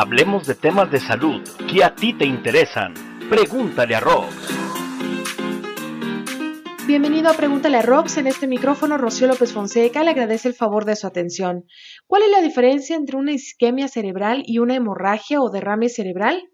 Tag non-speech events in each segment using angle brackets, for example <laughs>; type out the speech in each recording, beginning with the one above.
Hablemos de temas de salud que a ti te interesan. Pregúntale a Rox. Bienvenido a Pregúntale a Rox. En este micrófono, Rocío López Fonseca le agradece el favor de su atención. ¿Cuál es la diferencia entre una isquemia cerebral y una hemorragia o derrame cerebral?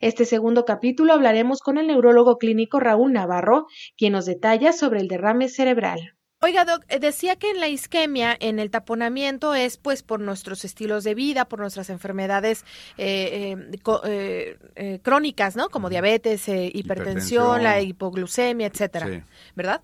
Este segundo capítulo hablaremos con el neurólogo clínico Raúl Navarro, quien nos detalla sobre el derrame cerebral. Oiga, Doc, eh, decía que en la isquemia, en el taponamiento, es pues por nuestros estilos de vida, por nuestras enfermedades eh, eh, crónicas, ¿no? Como diabetes, hipertensión, la hipoglucemia, etcétera, ¿verdad?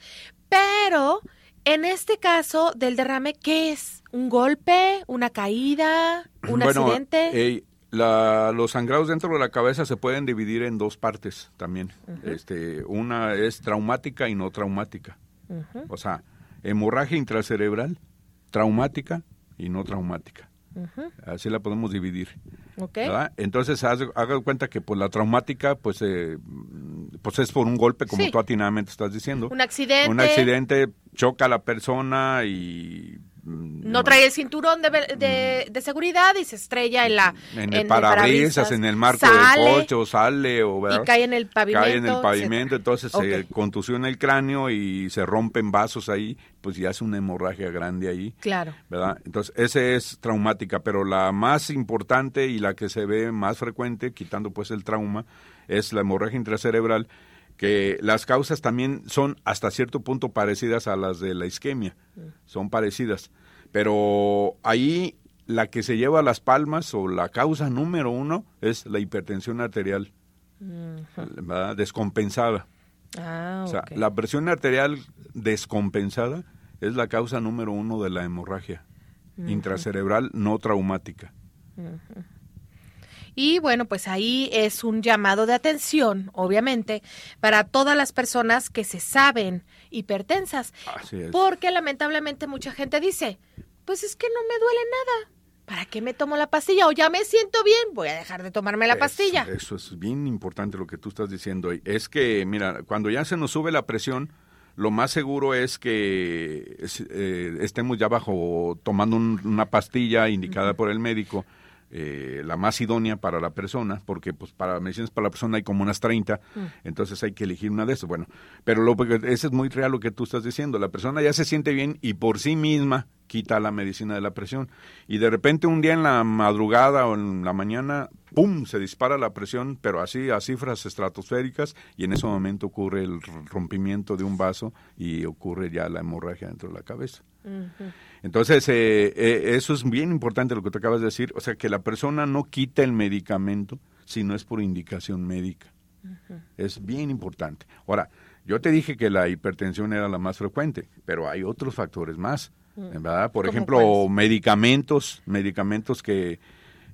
Pero en este caso del derrame, ¿qué es? ¿Un golpe? ¿Una caída? ¿Un accidente? los sangrados dentro de la cabeza se pueden dividir en dos partes también. este, una es traumática y no traumática. O sea, hemorragia intracerebral, traumática y no traumática. Así la podemos dividir. Entonces, haga cuenta que pues, la traumática pues, eh, pues es por un golpe, como tú atinadamente estás diciendo. Un accidente. Un accidente choca a la persona y no trae el cinturón de, de, seguridad y se estrella en la en el parabrisas, en el marco del coche o sale o y cae en el pavimento cae en el pavimento entonces se contusiona el cráneo y se rompen vasos ahí pues ya es una hemorragia grande ahí claro. verdad entonces ese es traumática pero la más importante y la que se ve más frecuente quitando pues el trauma es la hemorragia intracerebral que las causas también son hasta cierto punto parecidas a las de la isquemia, son parecidas, pero ahí la que se lleva las palmas o la causa número uno es la hipertensión arterial descompensada. Ah, o sea, la presión arterial descompensada es la causa número uno de la hemorragia intracerebral no traumática. Y bueno, pues ahí es un llamado de atención, obviamente, para todas las personas que se saben hipertensas. Porque lamentablemente mucha gente dice, pues es que no me duele nada. ¿Para qué me tomo la pastilla? O ya me siento bien, voy a dejar de tomarme la pastilla. Eso es bien importante lo que tú estás diciendo. Es que, mira, cuando ya se nos sube la presión, lo más seguro es que eh, estemos ya bajo tomando una pastilla indicada por el médico eh, la más idónea para la persona, porque pues para medicinas para la persona hay como unas 30, mm. entonces hay que elegir una de esas. Bueno, pero lo, eso es muy real lo que tú estás diciendo. La persona ya se siente bien y por sí misma quita la medicina de la presión. Y de repente un día en la madrugada o en la mañana, ¡pum!, se dispara la presión, pero así a cifras estratosféricas y en ese momento ocurre el rompimiento de un vaso y ocurre ya la hemorragia dentro de la cabeza. Entonces, eh, eh, eso es bien importante lo que te acabas de decir, o sea, que la persona no quita el medicamento si no es por indicación médica. Es bien importante. Ahora, yo te dije que la hipertensión era la más frecuente, pero hay otros factores más, mm. ¿verdad? Por ejemplo, medicamentos, medicamentos que,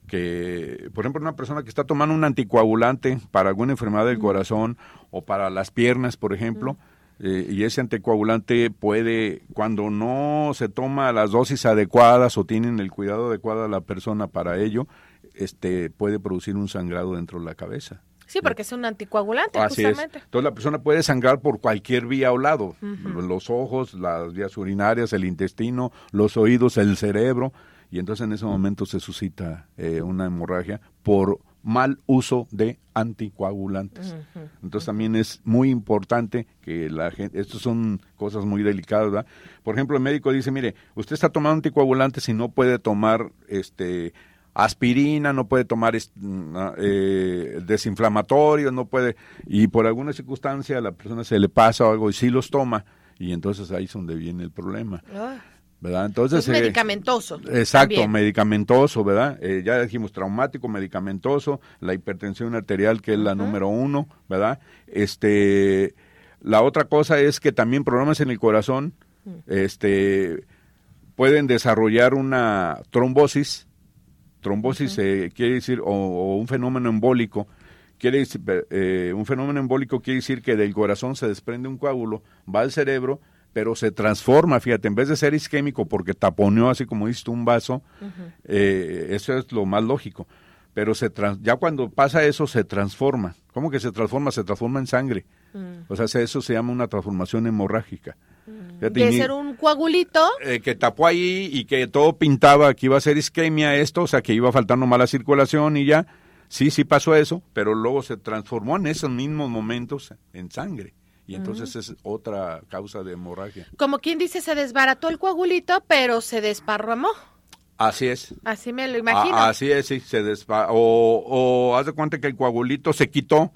que, por ejemplo, una persona que está tomando un anticoagulante para alguna enfermedad del corazón o para las piernas, por ejemplo, eh, y ese anticoagulante puede, cuando no se toma las dosis adecuadas o tienen el cuidado adecuado a la persona para ello, este puede producir un sangrado dentro de la cabeza. Sí, porque es un anticoagulante, justamente. Entonces la persona puede sangrar por cualquier vía o lado, los ojos, las vías urinarias, el intestino, los oídos, el cerebro, y entonces en ese momento se suscita eh, una hemorragia por mal uso de anticoagulantes. Entonces también es muy importante que la gente, estas son cosas muy delicadas, ¿verdad? Por ejemplo, el médico dice, mire, usted está tomando anticoagulantes y no puede tomar este aspirina, no puede tomar mm, ah, eh, desinflamatorios, no puede, y por alguna circunstancia a la persona se le pasa o algo y sí los toma, y entonces ahí es donde viene el problema. Ah. ¿Verdad? Entonces, es medicamentoso. exacto, medicamentoso, ¿verdad? Eh, ya dijimos traumático, medicamentoso, la hipertensión arterial que es la número uno, ¿verdad? Este, la otra cosa es que también problemas en el corazón, mm. este, pueden desarrollar una trombosis, trombosis eh, quiere decir, o, un fenómeno embólico, quiere decir, eh, un fenómeno embólico quiere decir que del corazón se desprende un coágulo, va al cerebro, pero se transforma, fíjate, en vez de ser isquémico porque taponeó así como dices un vaso, eh, eso es lo más lógico. Pero se ya cuando pasa eso se transforma. ¿Cómo que se transforma? Se transforma en sangre. Mm. O sea, eso se llama una transformación hemorrágica. Fíjate, De y- ser un coagulito. eh, que tapó ahí y que todo pintaba que iba a ser isquemia esto, o sea, que iba faltando mala circulación y ya. Sí, sí pasó eso, pero luego se transformó en esos mismos momentos en sangre. Y entonces es otra causa de hemorragia. Como quien dice, se desbarató el coagulito, pero se desparramó. Así es. Así me lo imagino. A- así es, sí, se despa o, o haz de cuenta que el coagulito se quitó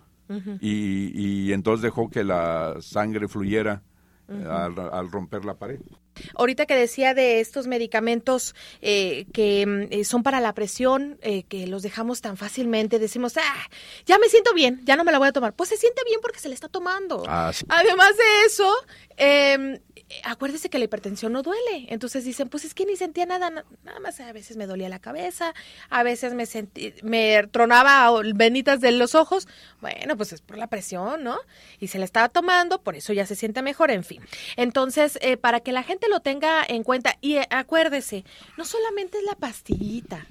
y, y entonces dejó que la sangre fluyera al, al romper la pared. Ahorita que decía de estos medicamentos eh, que mm, eh, son para la presión, eh, que los dejamos tan fácilmente, decimos, ah, ya me siento bien, ya no me la voy a tomar. Pues se siente bien porque se le está tomando. Además de eso, eh, acuérdese que la hipertensión no duele. Entonces dicen, pues es que ni sentía nada, na- nada más a veces me dolía la cabeza, a veces me sentí, me tronaba venitas de los ojos. Bueno, pues es por la presión, ¿no? Y se la estaba tomando, por eso ya se siente mejor, en fin. Entonces, eh, para que la gente lo tenga en cuenta, y eh, acuérdese, no solamente es la pastillita,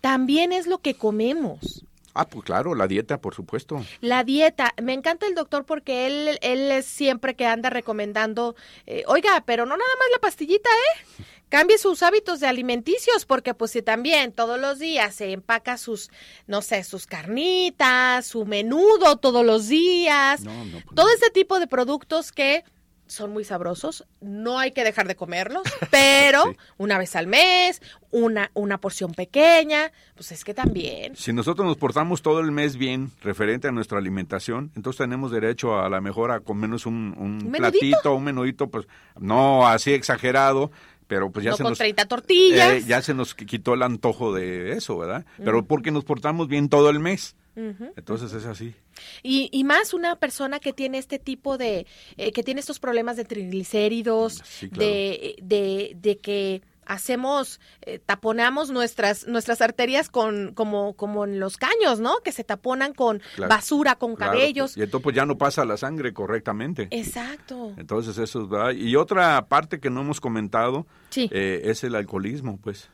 también es lo que comemos. Ah, pues claro, la dieta, por supuesto. La dieta, me encanta el doctor porque él, él es siempre que anda recomendando, eh, oiga, pero no nada más la pastillita, ¿eh? Cambie sus hábitos de alimenticios, porque pues si también todos los días se empaca sus, no sé, sus carnitas, su menudo todos los días, No, no, pues todo no. este tipo de productos que son muy sabrosos, no hay que dejar de comerlos, <laughs> pero Sí. una vez al mes, una, una porción pequeña, pues es que también. Si nosotros nos portamos todo el mes bien referente a nuestra alimentación, entonces tenemos derecho a la mejor a comernos un, un platito, un menudito, pues no así exagerado, pero pues ya no se con nos 30 tortillas. eh, ya se nos quitó el antojo de eso, ¿verdad? Pero porque nos portamos bien todo el mes. Entonces es así. Y, y más una persona que tiene este tipo de, eh, que tiene estos problemas de triglicéridos, Sí, claro. de, de, de que hacemos, eh, taponamos nuestras, nuestras arterias con, como, como en los caños, ¿no? Que se taponan con Claro. basura, con Claro, cabellos. Y entonces pues ya no pasa la sangre correctamente. Exacto. Entonces eso es verdad. Y otra parte que no hemos comentado Sí. eh, es el alcoholismo, pues.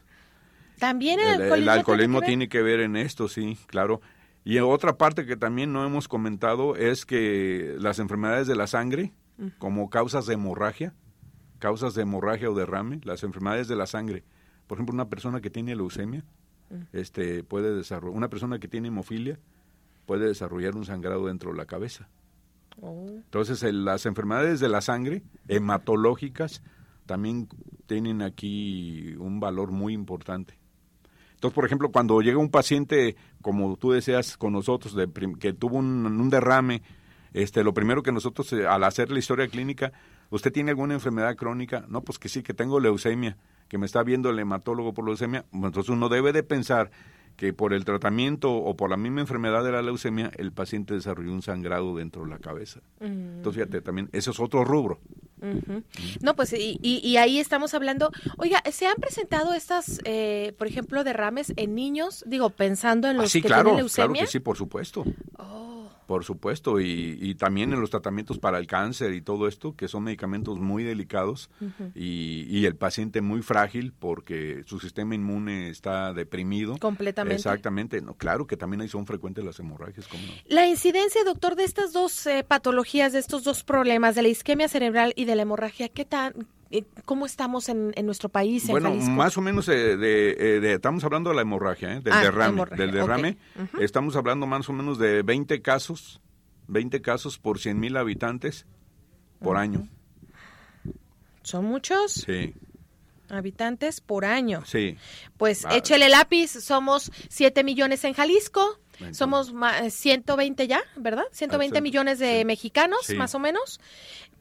También el, El, el alcoholismo, alcoholismo tiene tiene que ver en esto, sí, claro. Y otra parte que también no hemos comentado es que las enfermedades de la sangre, como causas de hemorragia, causas de hemorragia o derrame, las enfermedades de la sangre. Por ejemplo, una persona que tiene leucemia, este, puede desarrollar, una persona que tiene hemofilia, puede desarrollar un sangrado dentro de la cabeza. Oh. Entonces, el- las enfermedades de la sangre, hematológicas, también tienen aquí un valor muy importante. Entonces, por ejemplo, cuando llega un paciente, como tú deseas con nosotros, de prim- que tuvo un, un derrame, este, lo primero que nosotros, eh, al hacer la historia clínica, ¿usted tiene alguna enfermedad crónica? No, pues que sí, que tengo leucemia, que me está viendo el hematólogo por leucemia. Entonces uno debe de pensar que por el tratamiento o por la misma enfermedad de la leucemia, el paciente desarrolló un sangrado dentro de la cabeza. Mm. Entonces, fíjate, también, eso es otro rubro. No, pues y, y- y ahí estamos hablando, oiga, ¿se han presentado estas, eh, por ejemplo, derrames en niños? Digo, pensando en Ah, los sí, que claro, tienen claro leucemia. que sí, por supuesto. Por supuesto, y, y también en los tratamientos para el cáncer y todo esto, que son medicamentos muy delicados y, y el paciente muy frágil porque su sistema inmune está deprimido. completamente. Exactamente, no, claro que también ahí son frecuentes las hemorragias, ¿cómo no? La incidencia, doctor, de estas dos eh, patologías, de estos dos problemas, de la isquemia cerebral y de la hemorragia, ¿qué tan, cómo estamos en, en nuestro país, en Bueno, Jalisco? más o menos eh, de, eh, de- estamos hablando de la hemorragia, ¿eh? del Ah, derrame, hemorragia, del derrame. ok. Estamos hablando más o menos de 20 casos, 20 casos por 100 mil habitantes por año. Son muchos Sí, habitantes por año. sí. Pues échele lápiz, somos 7 millones en Jalisco, Entonces- somos ma- 120 ya, ¿verdad? 120 Ah, sí, millones de sí. mexicanos, Sí. más o menos.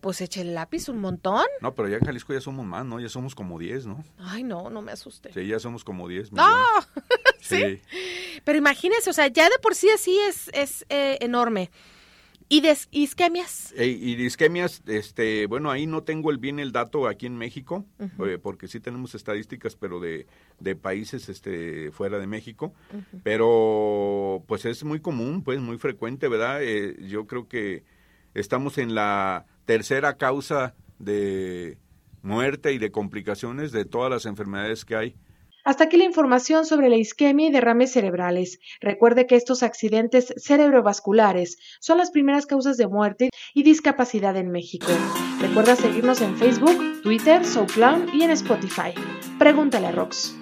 Pues échele lápiz un montón. No, pero ya en Jalisco ya somos más, ¿no? Ya somos como 10, ¿no? Ay, no, no me asuste. Sí, ya somos como 10 ¡No! millones. <laughs> Sí. Pero imagínense, o sea, ya de por sí así es, es eh, enorme. ¿Y de isquemias? Y de isquemias, este, bueno, ahí no tengo el bien el dato aquí en México, eh, porque sí tenemos estadísticas, pero de, de países este, fuera de México, pero pues es muy común, pues muy frecuente, ¿verdad? Eh, yo creo que estamos en la tercera causa de muerte y de complicaciones de todas las enfermedades que hay. Hasta aquí la información sobre la isquemia y derrames cerebrales. Recuerde que estos accidentes cerebrovasculares son las primeras causas de muerte y discapacidad en México. Recuerda seguirnos en Facebook, Twitter, SoundCloud y en Spotify. Pregúntale a Rox.